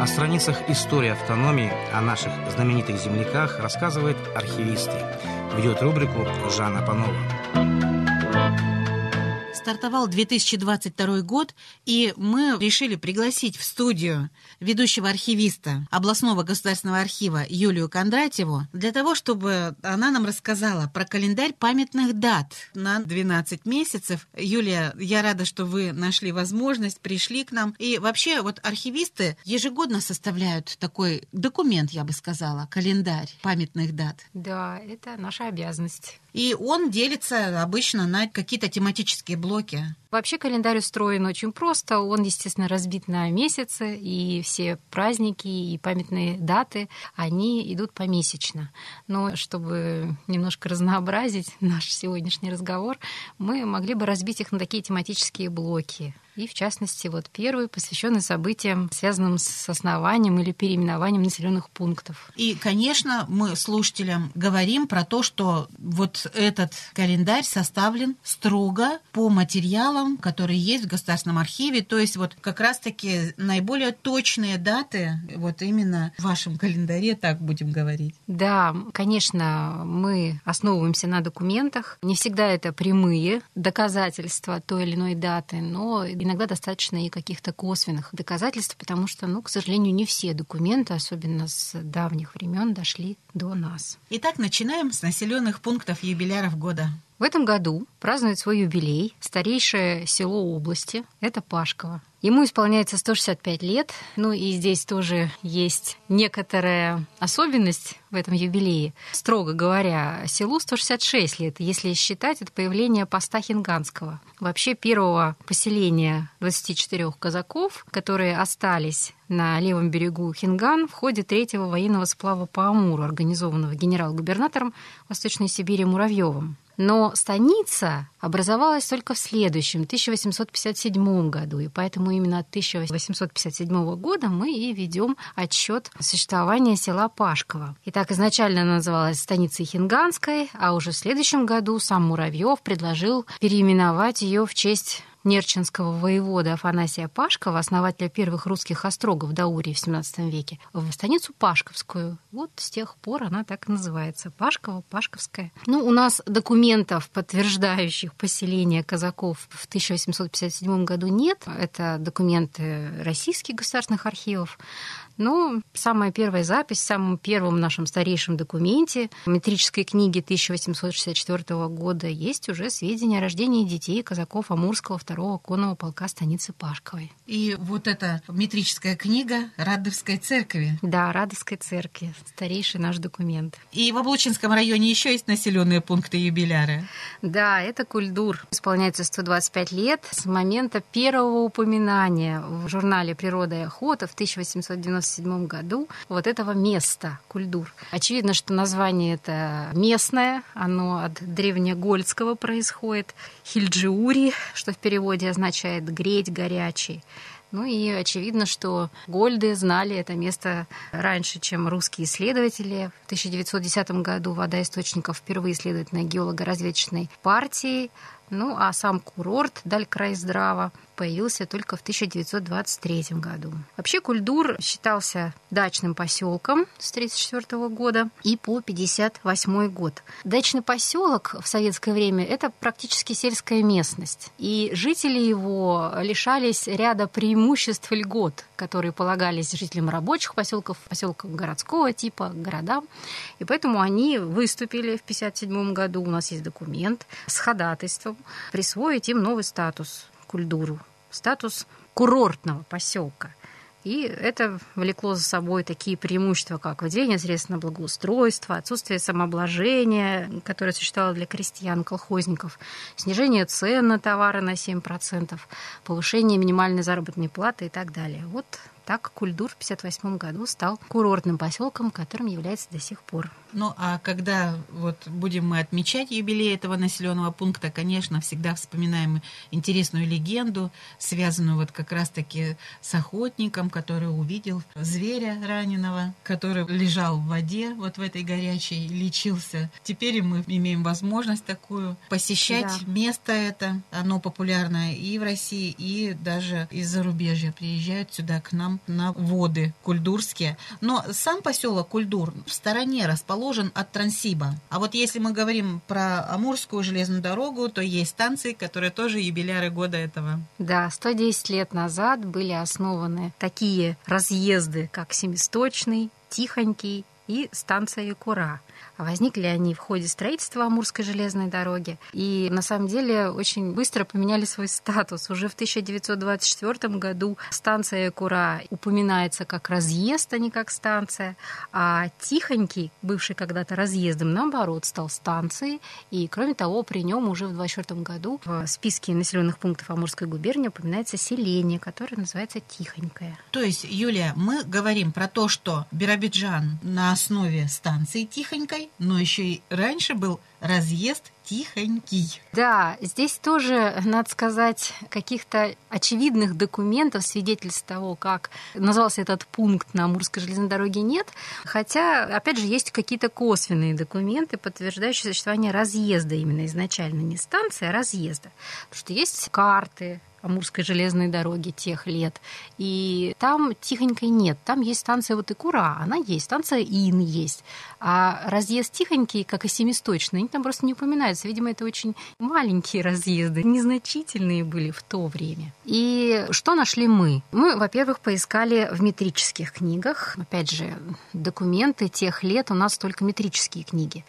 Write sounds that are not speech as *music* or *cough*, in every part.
О страницах истории автономии, о наших знаменитых земляках рассказывает архивисты. Ведет рубрику Жанна Панова. Стартовал 2022 год, и мы решили пригласить в студию ведущего архивиста областного государственного архива Юлию Кондратьеву для того, чтобы она нам рассказала про календарь памятных дат на 12 месяцев. Юлия, я рада, что вы нашли возможность, пришли к нам. И вообще вот архивисты ежегодно составляют такой документ, я бы сказала, календарь памятных дат. Да, это наша обязанность. И он делится обычно на какие-то тематические блоки. Вообще календарь устроен очень просто. Он, естественно, разбит на месяцы, и все праздники и памятные даты, они идут помесячно. Но чтобы немножко разнообразить наш сегодняшний разговор, мы могли бы разбить их на такие тематические блоки. И, в частности, вот первый посвященный событиям, связанным с основанием или переименованием населенных пунктов. И, конечно, мы слушателям говорим про то, что вот этот календарь составлен строго по материалам, которые есть в Государственном архиве. То есть вот как раз-таки наиболее точные даты вот именно в вашем календаре, так будем говорить. Да, конечно, мы основываемся на документах. Не всегда это прямые доказательства той или иной даты, но иногда достаточно и каких-то косвенных доказательств, потому что, ну, к сожалению, не все документы, особенно с давних времен, дошли до нас. Итак, начинаем с населенных пунктов юбиляров года. В этом году празднует свой юбилей старейшее село области – это Пашково. Ему исполняется 165 лет, ну и здесь тоже есть некоторая особенность в этом юбилее. Строго говоря, селу 166 лет, если считать это появление поста Хинганского. Вообще первого поселения 24 казаков, которые остались на левом берегу Хинган в ходе третьего военного сплава по Амуру, организованного генерал-губернатором Восточной Сибири Муравьевым. Но станица образовалась только в следующем, 1857 году, и поэтому именно от 1857 года мы и ведем отчет существования села Пашково. Итак, изначально она называлась станицей Хинганской, а уже в следующем году сам Муравьев предложил переименовать ее в честь нерчинского воевода Афанасия Пашкова, основателя первых русских острогов Даурии в XVII веке, в станицу Пашковскую. Вот с тех пор она так и называется. Пашкова, Пашковская. Ну, у нас документов, подтверждающих поселение казаков в 1857 году нет. Это документы российских государственных архивов. Но самая первая запись в самом первом нашем старейшем документе метрической книги 1864 года есть уже сведения о рождении детей казаков Амурского второго конного полка станицы Пашковой. И вот эта метрическая книга Радовской церкви. Да, Радовской церкви. Старейший наш документ. И в Облучинском районе еще есть населенные пункты юбиляры. Да, это Кульдур. Исполняется 125 лет с момента первого упоминания в журнале «Природа и охота» в 1890 1997 году вот этого места, Кульдур. Очевидно, что название это местное, оно от древнегольского происходит. Хильджиури, что в переводе означает «греть, горячий». Ну и очевидно, что Гольды знали это место раньше, чем русские исследователи. В 1910 году вода источников впервые исследовательной геолого-разведочной партии. Ну а сам курорт Даль-Край-Здрава появился только в 1923 году. Вообще Кульдур считался дачным поселком с 1934 года и по 1958 год. Дачный поселок в советское время это практически сельская местность, и жители его лишались ряда преимуществ и льгот, которые полагались жителям рабочих поселков, поселков городского типа, городам. И поэтому они выступили в 1957 году, у нас есть документ, с ходатайством присвоить им новый статус культуру статус курортного поселка. И это влекло за собой такие преимущества, как выделение средств на благоустройство, отсутствие самообложения, которое существовало для крестьян, колхозников, снижение цен на товары на 7%, повышение минимальной заработной платы и так далее. Вот Так Кульдур в 1958 году стал курортным поселком, которым является до сих пор. Ну, а когда вот будем мы отмечать юбилей этого населенного пункта, конечно, всегда вспоминаем интересную легенду, связанную вот как раз-таки с охотником, который увидел зверя раненого, который лежал в воде вот в этой горячей, лечился. Теперь мы имеем возможность такую посещать да. место это. Оно популярное и в России, и даже из зарубежья приезжают сюда к нам на воды кульдурские. Но сам поселок Кульдур в стороне расположен от Транссиба. А вот если мы говорим про Амурскую железную дорогу, то есть станции, которые тоже юбиляры года этого. Да, 110 лет назад были основаны такие разъезды, как Семисточный, Тихонький и станция Якура. Возникли они в ходе строительства Амурской железной дороги. И на самом деле очень быстро поменяли свой статус. Уже в 1924 году станция Кура упоминается как разъезд, а не как станция. А Тихонький, бывший когда-то разъездом, наоборот, стал станцией. И, кроме того, при нем уже в 1924 году в списке населенных пунктов Амурской губернии упоминается селение, которое называется Тихонькое. То есть, Юлия, мы говорим про то, что Биробиджан на основе станции Тихонькой но еще и раньше был разъезд тихонький. Да, здесь тоже, надо сказать, каких-то очевидных документов, свидетельств того, как назывался этот пункт на Амурской железной дороге, нет. Хотя, опять же, есть какие-то косвенные документы, подтверждающие существование разъезда именно изначально, не станции, а разъезда. Потому что есть карты, Амурской железной дороги тех лет. И там тихонькой нет. Там есть станция вот Икура, она есть, станция Ин есть. А разъезд тихонький, как и семисточный, они там просто не упоминаются. Видимо, это очень маленькие *laughs* разъезды, незначительные были в то время. И что нашли мы? Мы, во-первых, поискали в метрических книгах. Опять же, документы тех лет у нас только метрические книги.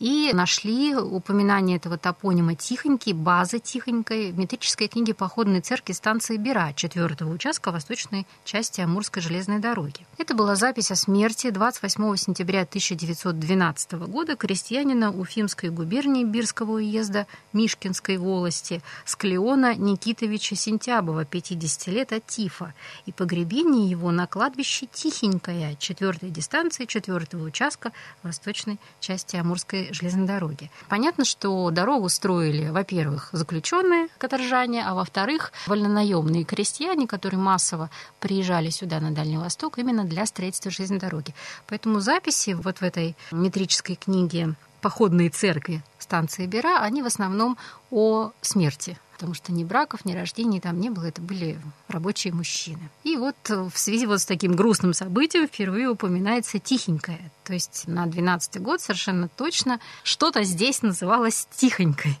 И нашли упоминание этого топонима Тихонький, базы Тихонькой в метрической книге походной церкви станции Бира, четвертого участка восточной части Амурской железной дороги. Это была запись о смерти 28 сентября 1912 года крестьянина Уфимской губернии Бирского уезда Мишкинской волости Склеона Никитовича Сентябова, 50 лет от тифа, и погребение его на кладбище Тихенькое, четвертой дистанции четвертого участка восточной части Амурской железной дороги. Понятно, что дорогу строили, во-первых, заключенные каторжане, а во-вторых, вольнонаемные крестьяне, которые массово приезжали сюда на Дальний Восток именно для строительства железной дороги. Поэтому записи вот в этой метрической книге походные церкви станции Бера, они в основном о смерти потому что ни браков, ни рождений там не было, это были рабочие мужчины. И вот в связи вот с таким грустным событием впервые упоминается тихенькая. То есть на 12 год совершенно точно что-то здесь называлось тихонькой.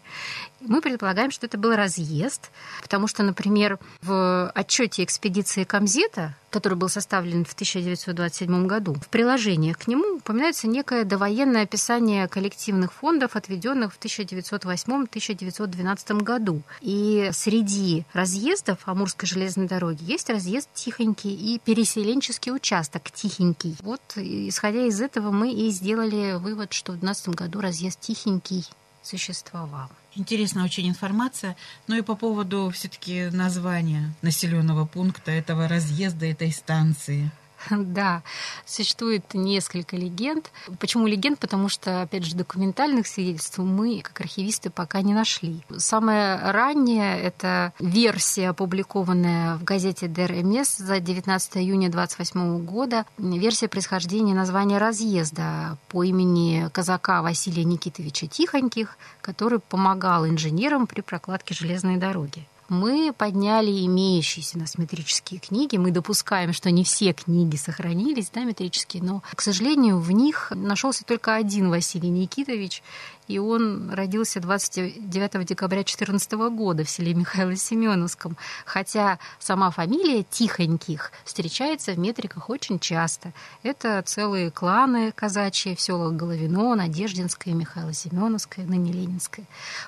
Мы предполагаем, что это был разъезд, потому что, например, в отчете экспедиции Камзета, который был составлен в 1927 году, в приложениях к нему упоминается некое довоенное описание коллективных фондов, отведенных в 1908-1912 году. И среди разъездов Амурской железной дороги есть разъезд Тихонький и переселенческий участок Тихенький. Вот, исходя из этого, мы и сделали вывод, что в 2012 году разъезд Тихенький существовал. Интересная очень информация. Ну и по поводу все-таки названия населенного пункта этого разъезда этой станции. *laughs* Да, существует несколько легенд. Почему легенд? Потому что, опять же, документальных свидетельств мы, как архивисты, пока не нашли. Самая ранняя — это версия, опубликованная в газете ДРМС за 19 июня 28 года. Версия происхождения названия разъезда по имени казака Василия Никитовича Тихоньких, который помогал инженерам при прокладке железной дороги мы подняли имеющиеся у нас метрические книги. Мы допускаем, что не все книги сохранились, да, метрические, но, к сожалению, в них нашелся только один Василий Никитович, и он родился 29 декабря 2014 года в селе Михайло Семеновском, хотя сама фамилия Тихоньких встречается в метриках очень часто. Это целые кланы казачьи в селах Головино, Надеждинское, Михайло Семеновское, ныне Ленинское.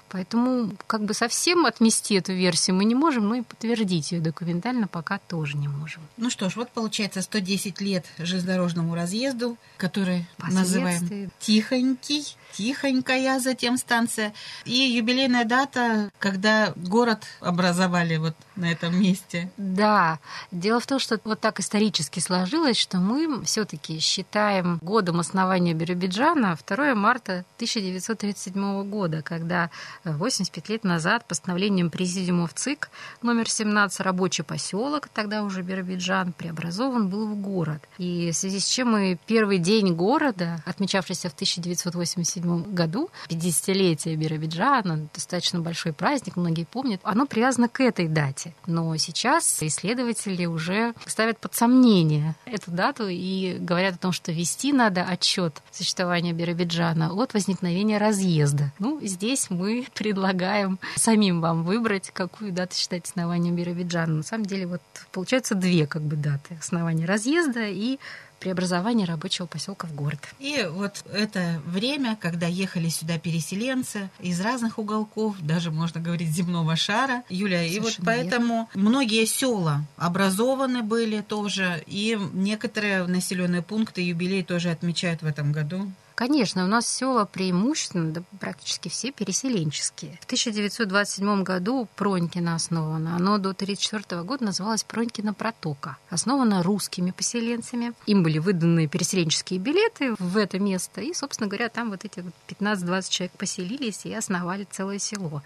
Поэтому как бы совсем отмести эту версию точностью мы не можем, но и подтвердить ее документально пока тоже не можем. Ну что ж, вот получается 110 лет железнодорожному разъезду, который называем Тихонький, Тихонькая затем станция. И юбилейная дата, когда город образовали вот на этом месте. Да. Дело в том, что вот так исторически сложилось, что мы все-таки считаем годом основания Биробиджана 2 марта 1937 года, когда 85 лет назад постановлением Президиума в ЦИК номер 17 рабочий поселок, тогда уже Биробиджан, преобразован был в город. И в связи с чем мы первый день города, отмечавшийся в 1987 году, 50-летие Биробиджана, достаточно большой праздник, многие помнят, оно привязано к этой дате. Но сейчас исследователи уже ставят под сомнение эту дату и говорят о том, что вести надо отчет существования Биробиджана от возникновения разъезда. Ну, здесь мы *laughs* предлагаем самим вам выбрать, какую дату считать основанием Биробиджана. На самом деле, вот получается две как бы даты. Основания разъезда и преобразования рабочего поселка в город. И вот это время, когда ехали сюда переселенцы из разных уголков, даже можно говорить земного шара, Юля, Совершенно и вот поэтому верно. многие села образованы были тоже, и некоторые населенные пункты юбилей тоже отмечают в этом году. Конечно, у нас села преимущественно, да, практически все переселенческие. В 1927 году Пронькино основано. Оно до 1934 года называлось Пронькино протока. Основано русскими поселенцами. Им были выданы переселенческие билеты в это место. И, собственно говоря, там вот эти 15-20 человек поселились и основали целое село.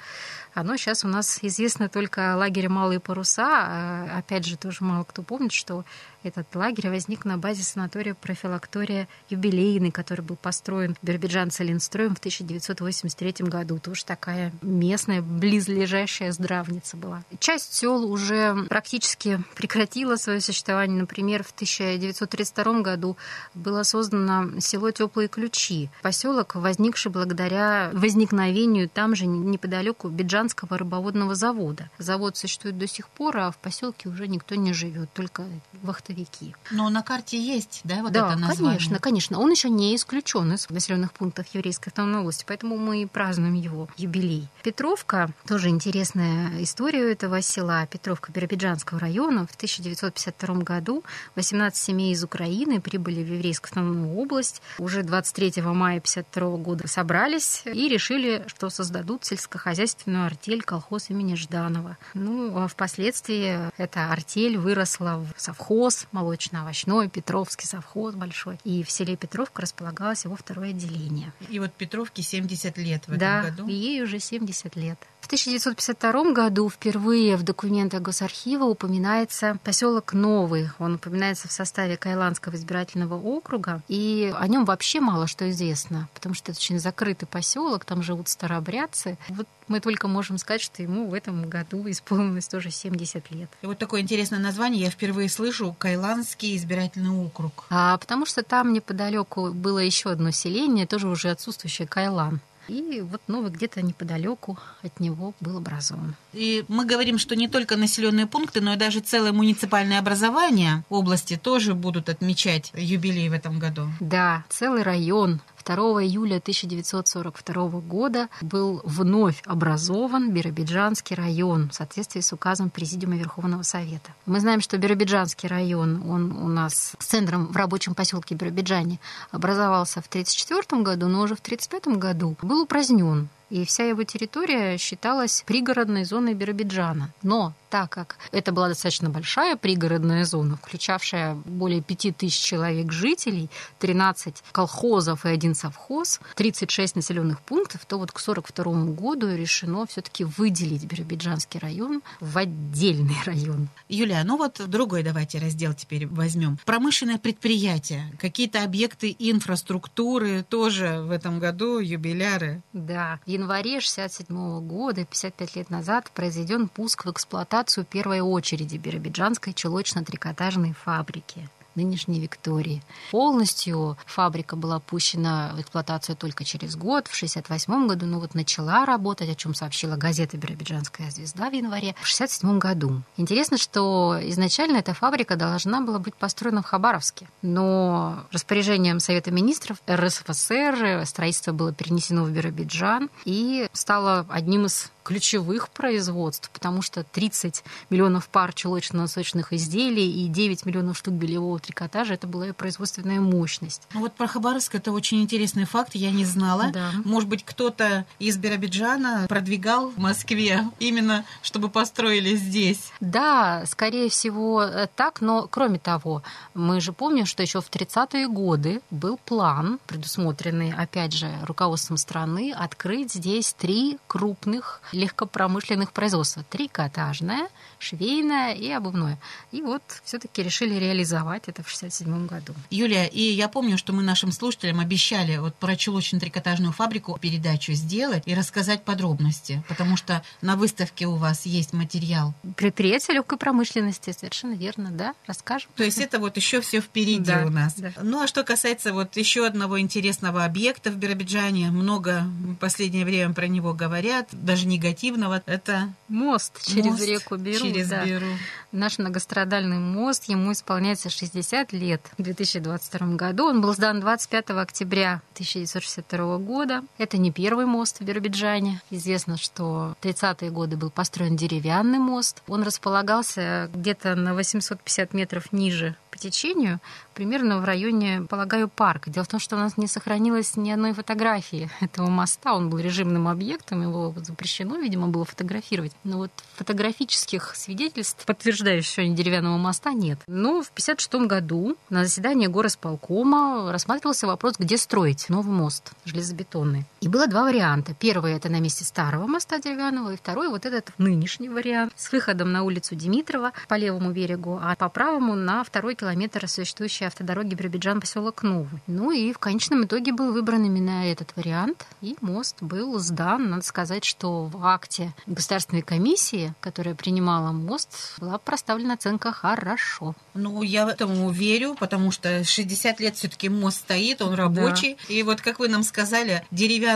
Оно сейчас у нас известно только лагере «Малые паруса». А, опять же, тоже мало кто помнит, что этот лагерь возник на базе санатория профилактория юбилейный, который был построен Биробиджан Целинстроем в 1983 году. Тоже такая местная, близлежащая здравница была. Часть сел уже практически прекратила свое существование. Например, в 1932 году было создано село Теплые Ключи. Поселок, возникший благодаря возникновению там же неподалеку Биджан Казанского рыбоводного завода. Завод существует до сих пор, а в поселке уже никто не живет, только вахтовики. Но на карте есть, да, вот да, это название? конечно, конечно. Он еще не исключен из населенных пунктов еврейской автономной области, поэтому мы и празднуем его юбилей. Петровка, тоже интересная история этого села. Петровка Биробиджанского района. В 1952 году 18 семей из Украины прибыли в еврейскую автономную область. Уже 23 мая 1952 года собрались и решили, что создадут сельскохозяйственную артель колхоз имени Жданова. Ну, а впоследствии эта артель выросла в совхоз молочно-овощной, Петровский совхоз большой. И в селе Петровка располагалось его второе отделение. И вот Петровке 70 лет в да, этом году? Да, ей уже 70 лет. В 1952 году впервые в документах Госархива упоминается поселок Новый. Он упоминается в составе Кайландского избирательного округа. И о нем вообще мало что известно, потому что это очень закрытый поселок, там живут старообрядцы. Вот мы только можем сказать, что ему в этом году исполнилось тоже 70 лет. И вот такое интересное название я впервые слышу Кайландский избирательный округ. А потому что там неподалеку было еще одно селение, тоже уже отсутствующее Кайлан. И вот Новый где-то неподалеку от него был образован. И мы говорим, что не только населенные пункты, но и даже целое муниципальное образование области тоже будут отмечать юбилей в этом году. Да, целый район 2 июля 1942 года был вновь образован Биробиджанский район в соответствии с указом Президиума Верховного Совета. Мы знаем, что Биробиджанский район, он у нас с центром в рабочем поселке Биробиджане образовался в 1934 году, но уже в 1935 году был упразднен и вся его территория считалась пригородной зоной Биробиджана. Но так как это была достаточно большая пригородная зона, включавшая более 5000 человек жителей, 13 колхозов и один совхоз, 36 населенных пунктов, то вот к 1942 году решено все-таки выделить Биробиджанский район в отдельный район. Юлия, ну вот другой давайте раздел теперь возьмем. Промышленное предприятие, какие-то объекты инфраструктуры тоже в этом году юбиляры. Да, январе 1967 года, 55 лет назад, произведен пуск в эксплуатацию первой очереди Биробиджанской чулочно-трикотажной фабрики. Нынешней Виктории. Полностью фабрика была пущена в эксплуатацию только через год, в 1968 году, ну вот начала работать, о чем сообщила газета «Биробиджанская звезда» в январе, в 1967 году. Интересно, что изначально эта фабрика должна была быть построена в Хабаровске, но распоряжением Совета министров РСФСР строительство было перенесено в Биробиджан и стало одним из ключевых производств, потому что 30 миллионов пар чулочно-носочных изделий и 9 миллионов штук белевого трикотажа – это была ее производственная мощность. Ну вот про Хабаровск это очень интересный факт, я не знала. Да. Может быть, кто-то из Биробиджана продвигал в Москве именно, чтобы построили здесь? Да, скорее всего э, так, но кроме того, мы же помним, что еще в 30-е годы был план, предусмотренный, опять же, руководством страны, открыть здесь три крупных легкопромышленных производства. Трикотажное, швейное и обувное. И вот все-таки решили реализовать это в 67 году. Юлия, и я помню, что мы нашим слушателям обещали вот про чулочно-трикотажную фабрику передачу сделать и рассказать подробности, потому что на выставке у вас есть материал. Предприятие легкой промышленности, совершенно верно, да, расскажем. То есть это вот еще все впереди да, у нас. Да. Ну а что касается вот еще одного интересного объекта в Биробиджане, много в последнее время про него говорят, даже не негативного, это мост через мост реку Беру. Через да. Беру. Наш многострадальный мост, ему исполняется 60 лет. В 2022 году он был сдан 25 октября 1962 года. Это не первый мост в Биробиджане. Известно, что в 30-е годы был построен деревянный мост. Он располагался где-то на 850 метров ниже по течению, примерно в районе, полагаю, парка. Дело в том, что у нас не сохранилось ни одной фотографии этого моста. Он был режимным объектом, его запрещено, видимо, было фотографировать. Но вот фотографических свидетельств, подтверждающих сегодня деревянного моста, нет. Но в 1956 году на заседании горосполкома рассматривался вопрос, где строить новый мост железобетонный. И было два варианта. Первый это на месте старого моста деревянного, и второй вот этот нынешний вариант с выходом на улицу Димитрова по левому берегу, а по правому на второй километр существующей автодороги Биробиджан поселок Новый. Ну и в конечном итоге был выбран именно этот вариант, и мост был сдан. Надо сказать, что в акте государственной комиссии, которая принимала мост, была проставлена оценка «хорошо». Ну, я этому верю, потому что 60 лет все-таки мост стоит, он рабочий. Да. И вот, как вы нам сказали,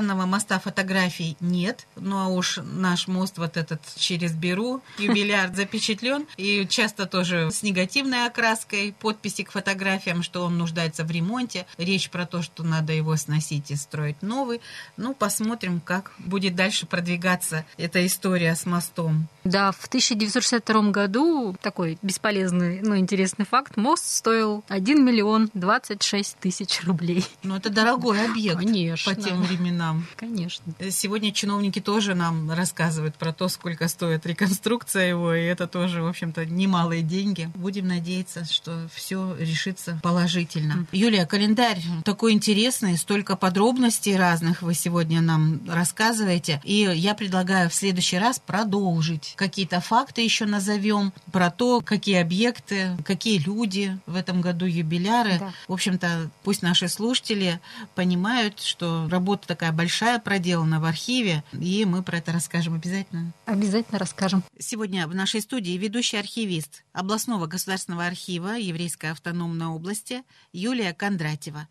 деревянного моста фотографий нет, ну а уж наш мост вот этот через Беру, юбиляр запечатлен, и часто тоже с негативной окраской, подписи к фотографиям, что он нуждается в ремонте. Речь про то, что надо его сносить и строить новый. Ну, посмотрим, как будет дальше продвигаться эта история с мостом. Да, в 1962 году такой бесполезный, но интересный факт. Мост стоил 1 миллион 26 тысяч рублей. Ну, это дорогой объект Конечно. по тем временам. Конечно. Сегодня чиновники тоже нам рассказывают про то, сколько стоит реконструкция его, и это тоже, в общем-то, немалые деньги. Будем надеяться, что все решится положительно. Юлия, календарь такой интересный, столько подробностей разных вы сегодня нам рассказываете. И я предлагаю в следующий раз продолжить. Какие-то факты еще назовем про то, какие объекты, какие люди в этом году юбиляры. Да. В общем-то, пусть наши слушатели понимают, что работа такая большая проделана в архиве, и мы про это расскажем обязательно. Обязательно расскажем. Сегодня в нашей студии ведущий архивист областного государственного архива Еврейской автономной области Юлия Кондратьева.